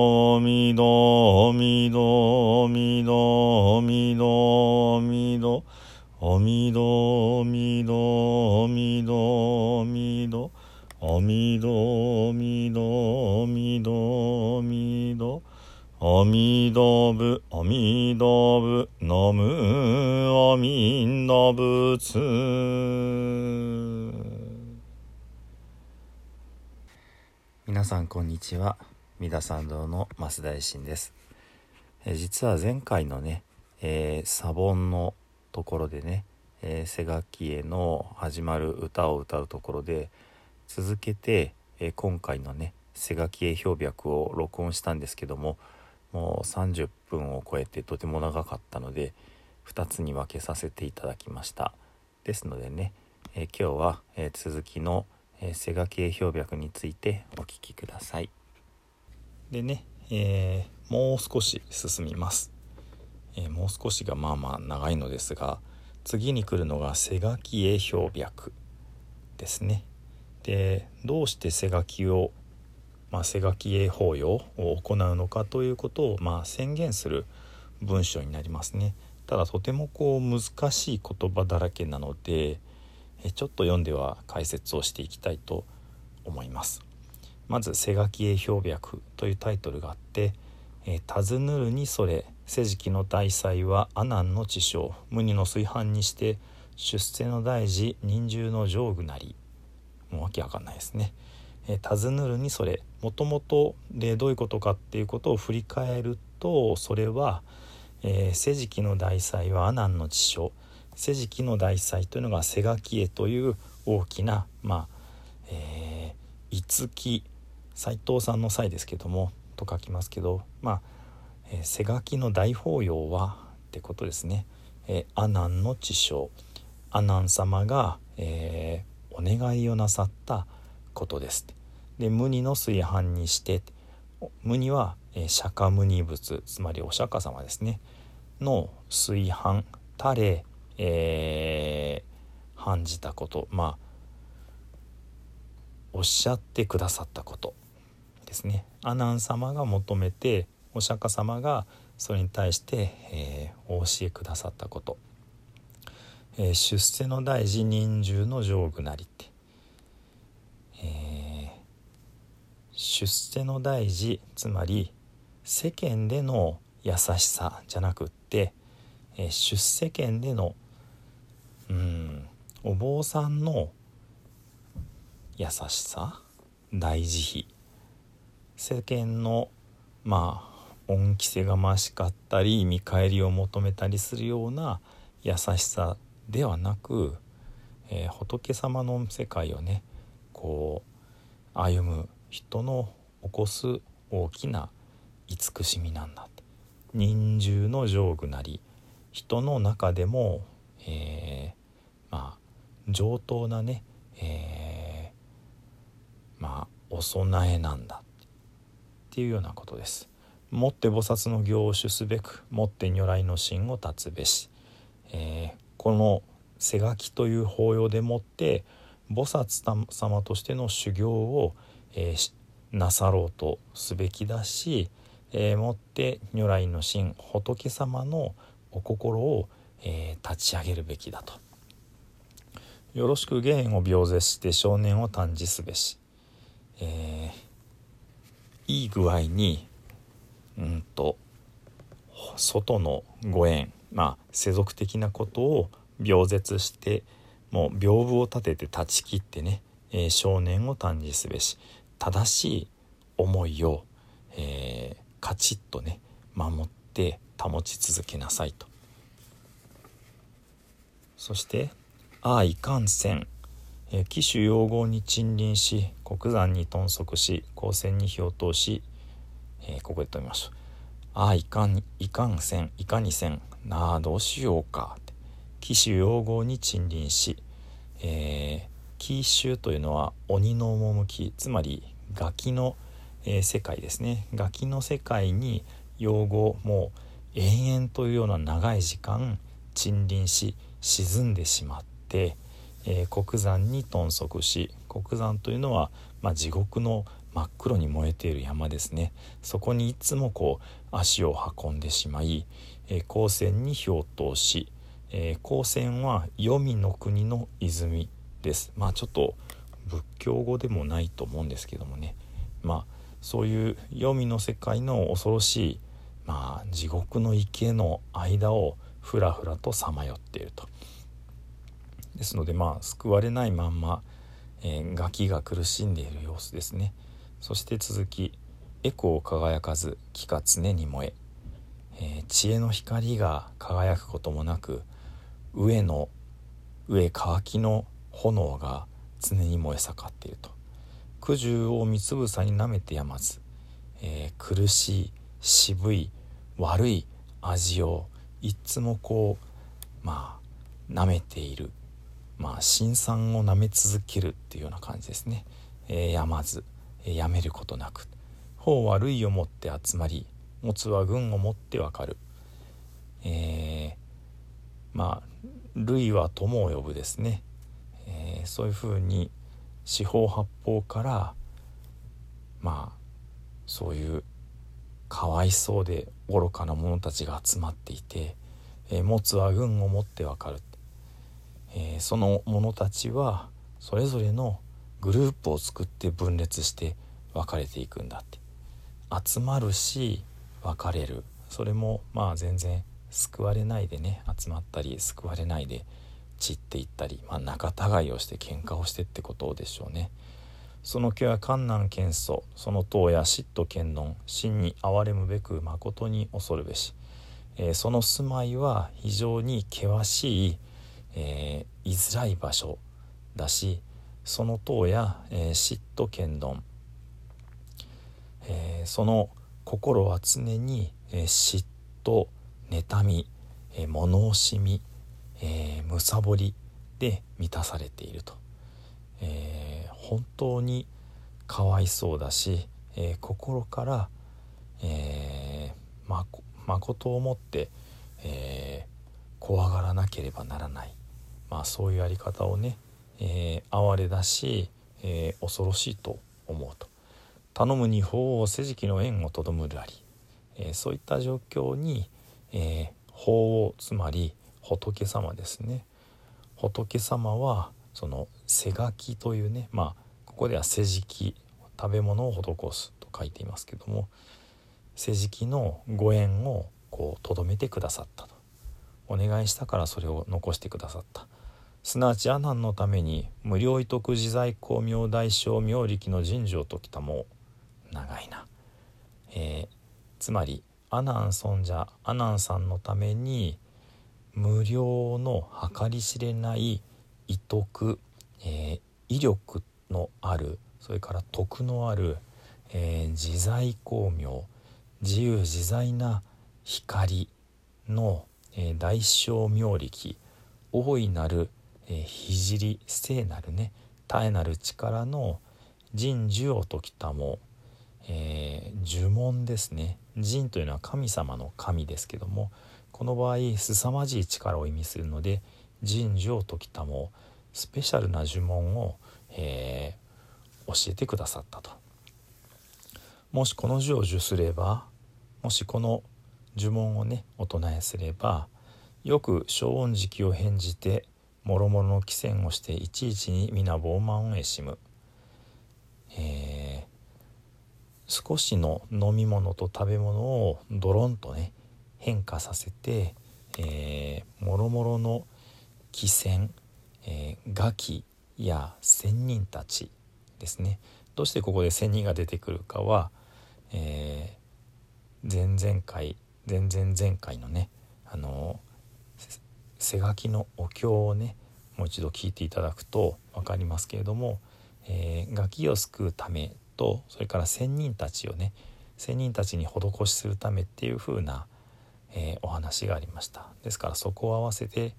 どみどみどみどみどみどおみどみどみどみどおみどみどみどみどおみどぶおみどぶのむおみんのぶつ皆さんこんにちは三田参道の増大臣です。え実は前回のね、えーサボンのところでね、えー、セガキへの始まる歌を歌うところで続けて、えー今回のねセガキへ氷白を録音したんですけどももう30分を超えてとても長かったので2つに分けさせていただきました。ですのでね、えー今日は、え続きの、えーセガキへ氷白についてお聞きください。でね、えーもう少し進みます、えーもう少しがまあまあ長いのですが次に来るのが背書き絵氷白ですね。でどうして背書きを、まあ、背書き絵法要を行うのかということを、まあ、宣言する文章になりますね。ただとてもこう難しい言葉だらけなのでちょっと読んでは解説をしていきたいと思います。まず「背書き絵氷白」というタイトルがあって「えー尋ぬるにそれ世時期の大祭は阿南の地匠無二の炊飯にして出世の大事忍従の上具なり」もうわけわかんないですね。えー尋ぬるにそれもともとでどういうことかっていうことを振り返るとそれは、えー世時期の大祭は阿南の地匠世時期の大祭というのが瀬垣絵という大きなまあえー、五木斎藤さんの際ですけどもと書きますけどまあ、えー、瀬垣の大法要はってことですね、えー、阿南の地匠阿南様が、えーお願いをなさったことです。で無二の炊飯にして無二は、えー釈迦無二仏つまりお釈迦様ですね。の炊飯たれ、えー、判じたこと。まあおっしゃってくださったこと。ですね。阿南様が求めてお釈迦様がそれに対して、えーお教えくださったこと、えー出世の大事忍従の上具なりって、えー出世の大事つまり世間での優しさじゃなくって、えー出世間でのうんお坊さんの優しさ大慈悲。世間のまあ恩着せがましかったり見返りを求めたりするような優しさではなく、えー仏様の世界をねこう歩む人の起こす大きな慈しみなんだって。忍従の上具なり人の中でも、えーまあ上等なね、えーまあお供えなんだっていうようなことです。もって菩薩の行を主すべくもって如来の心を立つべし、えーこの背書きという法要でもって菩薩様としての修行を、えーなさろうとすべきだし、えーもって如来の心仏様のお心を、えー立ち上げるべきだと。よろしく芸を病絶して少年を誕生すべし、えーいい具合にうんと外のご縁まあ世俗的なことを病絶してもう屏風を立てて断ち切ってね、えー、少年を誕生すべし正しい思いを、えー、カチッとね守って保ち続けなさいと。そして「ああいかんせん」、騎手用語に沈輪し国山に頓足し光線に火を通し、えー、ここで止めましょう。ああいかんいかんせんいかにせんなあどうしようか騎手用語に沈輪し、えー、騎手というのは鬼の趣つまりガキの、えー、世界ですねガキの世界に用語もう延々というような長い時間沈輪し沈んでしまって、えー、黒山に頓足し黒山というのは、まあ、地獄の真っ黒に燃えている山ですね。そこにいつもこう足を運んでしまい、えー、光線に火を通し、えー、光線は黄泉の国の泉です。まあちょっと仏教語でもないと思うんですけどもね。まあそういう黄泉の世界の恐ろしい、まあ、地獄の池の間をふらふらとさまよっていると。ですのでまあ救われないまんま、えー、ガキが苦しんでいる様子ですね。そして続き「エコを輝かず木が常に燃え」えー、知恵の光が輝くこともなく上の上乾きの炎が常に燃え盛っていると苦渋を三つ房に舐めてやまず、えー、苦しい渋い悪い味をいつもこうまあ舐めているまあ辛酸を舐め続けるっていうような感じですね、えー、やまず、えー、やめることなく。法は類をもって集まり持つは軍をもってわかる、えー、まあ類は友を呼ぶですね。えー、そういうふうに四方八方からまあそういうかわいそうで愚かな者たちが集まっていて、えー、持つは軍を持ってわかる、えー、その者たちはそれぞれのグループを作って分裂して分かれていくんだって。集まるし別れる。それもまあ全然救われないでね集まったり救われないで散っていったり、まあ、仲違いをして喧嘩をしてってことでしょうね。その気は観難謙遜その党や嫉妬剣論真に憐れむべく誠に恐るべし、えー、その住まいは非常に険しい、えー、居づらい場所だしその党や、えー、嫉妬剣論、えー、その心は常に、えー、嫉妬妬み、えー、物惜しみえー、むさぼりで満たされていると、えー、本当にかわいそうだし、えー、心から、えー、まこ誠をもって、え怖がらなければならない、まあ、そういうやり方をね、え哀れだし、え恐ろしいと思うと。頼むに法を世辞の縁をとどむらり、えそういった状況に、え法をつまり仏様ですね。仏様はその背書きというねまあここでは世辞食べ物を施すと書いていますけども世辞のご縁をこうとどめてくださったと。お願いしたからそれを残してくださった。すなわち阿南のために無料威徳自在光明大小明力の神事を説きたも長いな、えー、つまり阿南尊者阿南さんのために無料の計り知れない威徳、えー、威力のあるそれから徳のある、えー、自在光明自由自在な光の、えー、大小妙力大いなる、え聖なるね絶えなる力の人呪を解きたも、えー、呪文ですね人というのは神様の神ですけどもこの場合凄まじい力を意味するので人事を解きたもスペシャルな呪文を、えー、教えてくださったと。もしこの字を受すればもしこの呪文をねお唱えすればよく小音時期を返じてもろもろの汽船をしていちいちに皆傲慢をえしむ、えー、少しの飲み物と食べ物をドロンとね変化させて、えー、もろもろの汽船、えー、ガキや仙人たちですね。どうしてここで仙人が出てくるかは、えー、前々回前々前回のねあの背書きのお経をねもう一度聞いていただくと分かりますけれども、えー、ガキを救うためとそれから仙人たちをね仙人たちに施しするためっていう風な、えー、お話がありましたですからそこを合わせて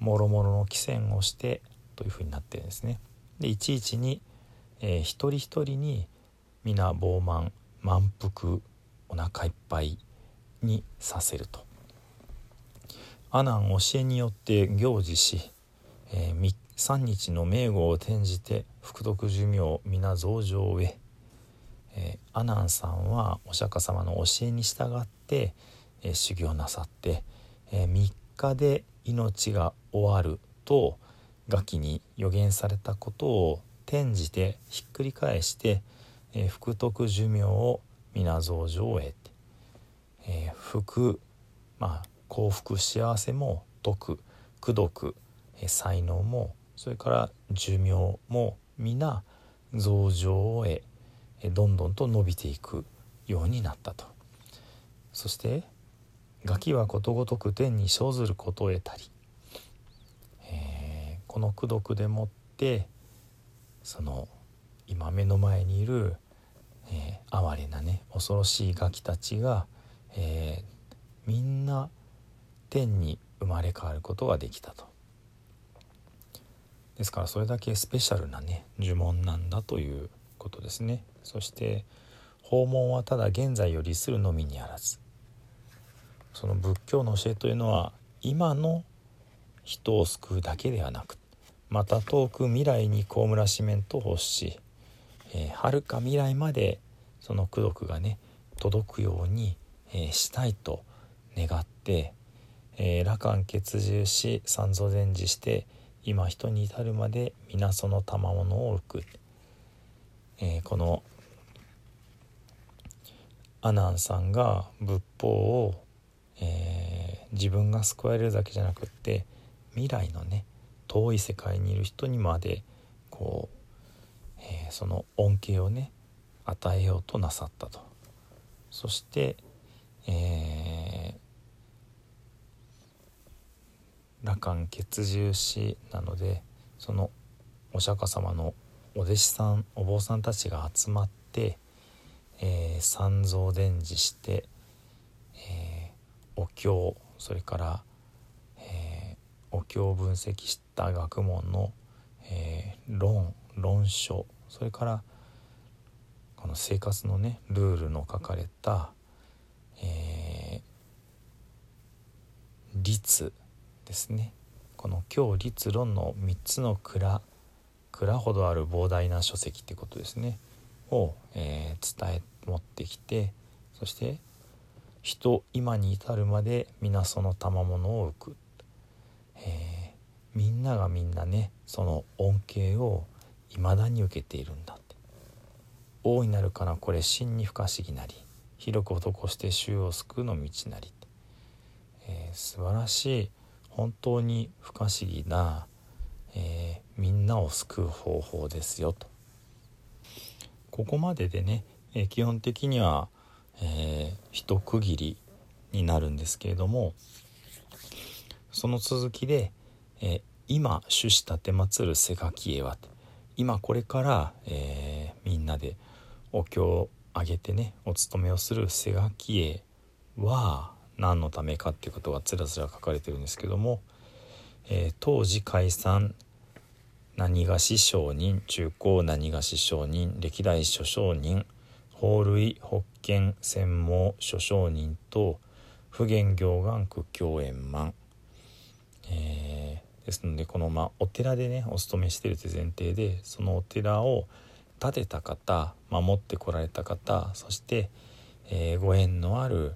もろもろの汽船をしてという風になってるんですね。でいちいちに、えー、一人一人に皆傲慢満腹お腹いっぱいにさせると。阿南教えによって行事し、えー、3日の名号を転じて福徳寿命皆増上へ、えー、阿南さんはお釈迦様の教えに従って、えー、修行なさって、えー、3日で命が終わると餓鬼に予言されたことを転じてひっくり返して、えー、福徳寿命を皆増上へ、えー、福まあ幸福幸せも徳功徳才能もそれから寿命も皆増上へどんどんと伸びていくようになったと。そしてガキはことごとく天に生ずることを得たり、えー、この功徳でもってその今目の前にいる、えー、哀れなね恐ろしいガキたちが、えー、みんな天に生まれ変わることができたと。ですからそれだけスペシャルなね呪文なんだということですね。そして訪問はただ現在よりするのみにあらず。その仏教の教えというのは今の人を救うだけではなくまた遠く未来に高村四面と欲しはる、か未来までその功徳がね届くように、えー、したいと願ってえー、羅漢結獣し三蔵伝授して今人に至るまで皆その賜物を置く、えー、この阿南さんが仏法を、えー、自分が救われるだけじゃなくって未来のね遠い世界にいる人にまでこう、えー、その恩恵をね与えようとなさったと。そして、えー羅漢血獣師なのでそのお釈迦様のお弟子さんお坊さんたちが集まって、えー、三蔵伝授して、えー、お経それから、えー、お経を分析した学問の、えー、論論書それからこの生活のねルールの書かれた、えー、律ですね。この教律論の3つの蔵蔵ほどある膨大な書籍ってことですね。を、えー、伝え持ってきてそして人今に至るまで皆その賜物を置く、えー、みんながみんなねその恩恵を未だに受けているんだって。大いなるかなこれ真に不可思議なり。広く施して衆を救うの道なり、えー、素晴らしい本当に不可思議な、えー、みんなを救う方法ですよと。ここまででね、えー、基本的には、えー、一区切りになるんですけれどもその続きで、え今主子立てまつる瀬垣へは今これから、えみんなでお経をあげてねお勤めをする瀬垣へは何のためかっていうことがつらつら書かれてるんですけども、えー、当時解散何がし商人中高何がし商人歴代諸商人法類法見専門諸商人と普賢行願屈教円満、えー、ですのでこの、まあ、お寺でねお勤めしてるという前提でそのお寺を建てた方守ってこられた方そして、えー、ご縁のある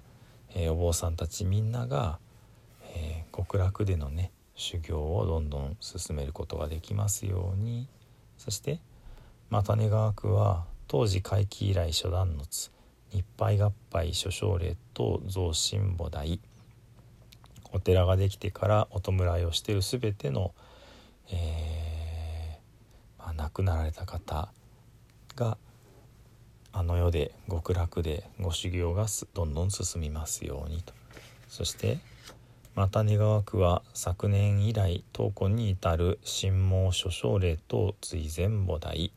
えー、お坊さんたちみんなが、えー、極楽でのね修行をどんどん進めることができますように。そして又根川区は当時会期以来初段の津日配合配諸奨礼と増進菩提お寺ができてからお弔いをしている全ての、えー、まあ、亡くなられた方あの世で極楽でご修行がどんどん進みますようにと。そしてまた願わくは昨年以来当婚に至る神毛諸奨霊と追善菩提、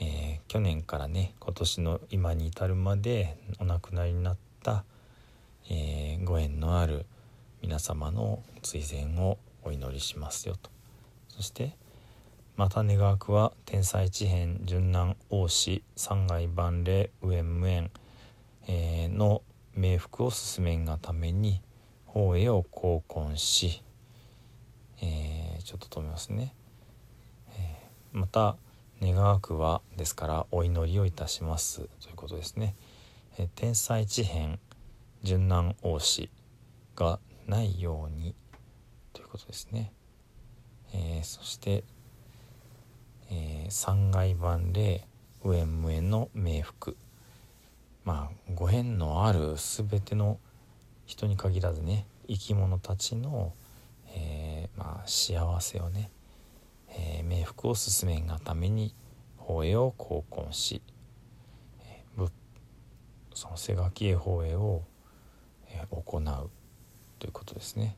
えー、去年からね今年の今に至るまでお亡くなりになった、えー、ご縁のある皆様の追善をお祈りしますよと。そしてまた願わくは天才地変順南王子三階万礼上無縁、えー、の冥福を進めんがために法へを交婚し、えー、ちょっと止めますね、えー、また願わくはですからお祈りをいたします。ということですね、えー、天才地変順南王子がないように。ということですね、え、そして、三階版で無縁無縁の冥福まあご縁のある全ての人に限らずね生き物たちの、えー、まあ、幸せをね、えー、冥福を進めんがために法営を交婚し、えー、その瀬垣へ法営を、え行うということですね。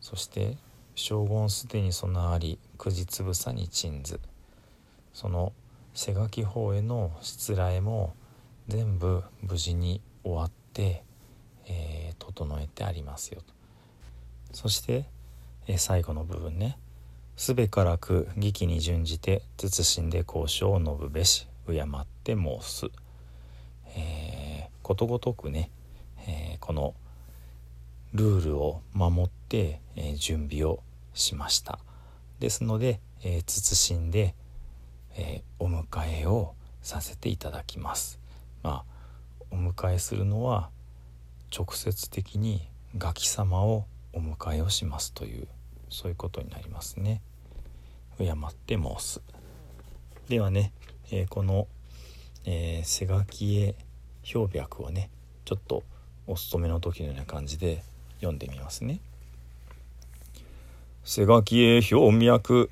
そして将軍すでに備わり九時つぶさに鎮ずその瀬垣方への失礼も全部無事に終わって、えー、整えてありますよと。そして、えー、最後の部分ね「すべからく義気に準じて慎んで交渉を述ぶべし敬って申す」えー、ことごとくね、えー、このルールを守って、えー、準備をしました。ですので、えー、慎んで、えー、お迎えをさせていただきます。まあお迎えするのは直接的にガキ様をお迎えをしますというそういうことになりますね。敬って申す。ではね、えー、この、えー、瀬垣へ氷白をねちょっとお勤めの時のような感じで読んでみますね。瀬垣へ表脈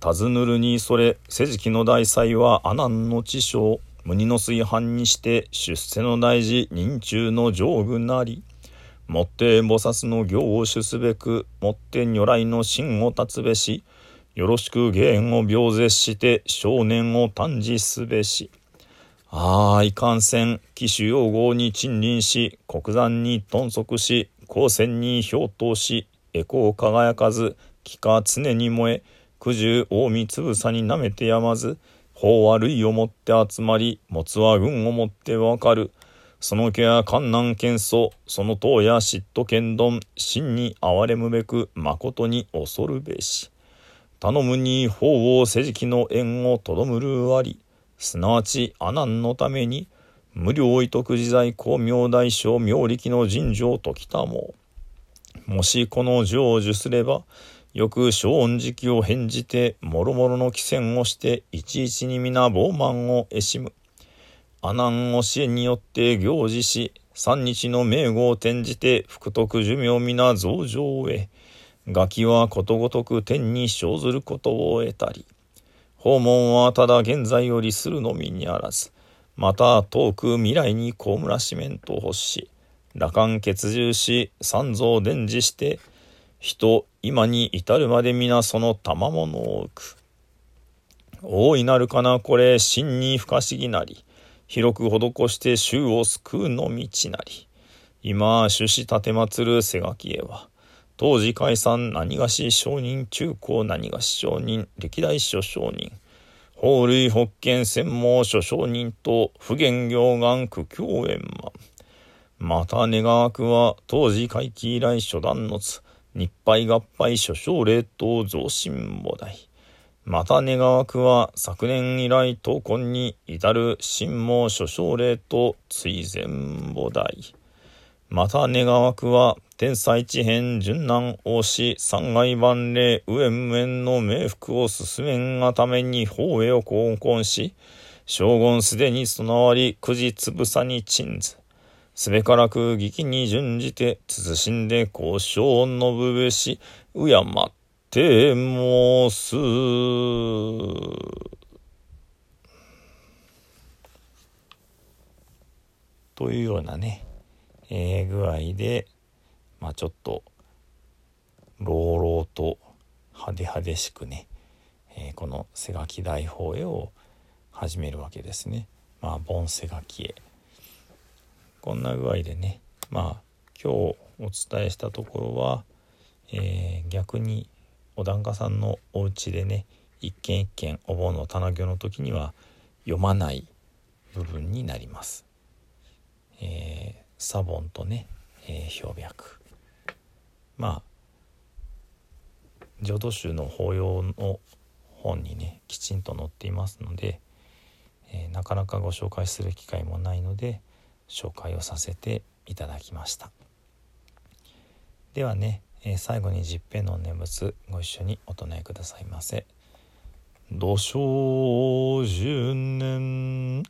尋ぬるにそれ世辞の大祭は阿南の知性無二の炊飯にして出世の大事人中の上具なり。もって菩薩の行を主すべくもって如来の真を立つべし。よろしく芸を病絶して少年を短じすべし。ああいかんせん騎手用語に陳輪し国山に頓足し光線に氷凍しエコを輝かず気か常に燃え九十大見つぶさになめてやまず法悪いをもって集まり持つは運をもってわかる。その気は観難謙遜その党や嫉妬剣丼真に憐れむべく誠に恐るべし。頼むに法を世辞の縁をとどむるありすなわち阿南のために無料意徳自在公明大将明力の神女ときたももしこの成就すればよく小恩時期を返じてもろもろの寄戦をしていちいちに皆傲慢を得しむ。阿南教えによって行事し三日の名号を転じて福徳寿命皆増上へ。ガキはことごとく天に生ずることを得たり。訪問はただ現在よりするのみにあらず。また遠く未来に被らしめんと欲し羅漢結獣し三蔵伝示して人今に至るまで皆その賜物を置く。大いなるかなこれ真に不可思議なり。広く施して衆を救うの道なり。今種子立て祀る瀬垣へは。当時解散何がし商人中高何がし商人歴代諸商人法類保険専門諸商人と不言行願苦境円満。また願わくは当時会期以来初段のつ。日配合配諸将霊と増進菩提。また願わくは昨年以来闘魂に至る神毛諸将霊と追善菩提。また願わくは天才地変順南王子三階万礼上無縁の冥福を進めんがために法へを交婚し将軍すでに備わり九時つぶさに鎮ずすべからく義気に準じて慎んで交渉を述ぶべし敬ってもすというようなね、えー、具合で、まあ、ちょっと朗々と派手派手しくね、えー、この背書き大法絵を始めるわけですね。まあ、盆背書き絵。こんな具合でね、まあ、今日お伝えしたところは、えー、逆にお檀家さんのお家でね一軒一軒お盆の棚行の時には読まない部分になります。えー、サボンとね、えー、氷白まあ浄土宗の法要の本にねきちんと載っていますので、えー、なかなかご紹介する機会もないので紹介をさせていただきました。ではね、えー、最後に十平の念仏ご一緒にお唱えくださいませ「土生十年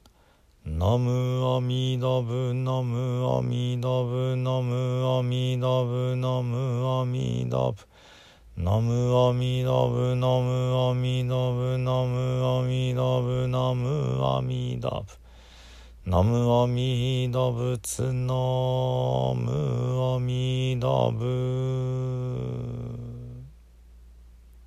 ナムアミダブナムアミダブナムアミダブナムアミダブ」ナムアミダブナムアミダブナムアミダブナムアミダブ。ナムアミダブツナムアミダブ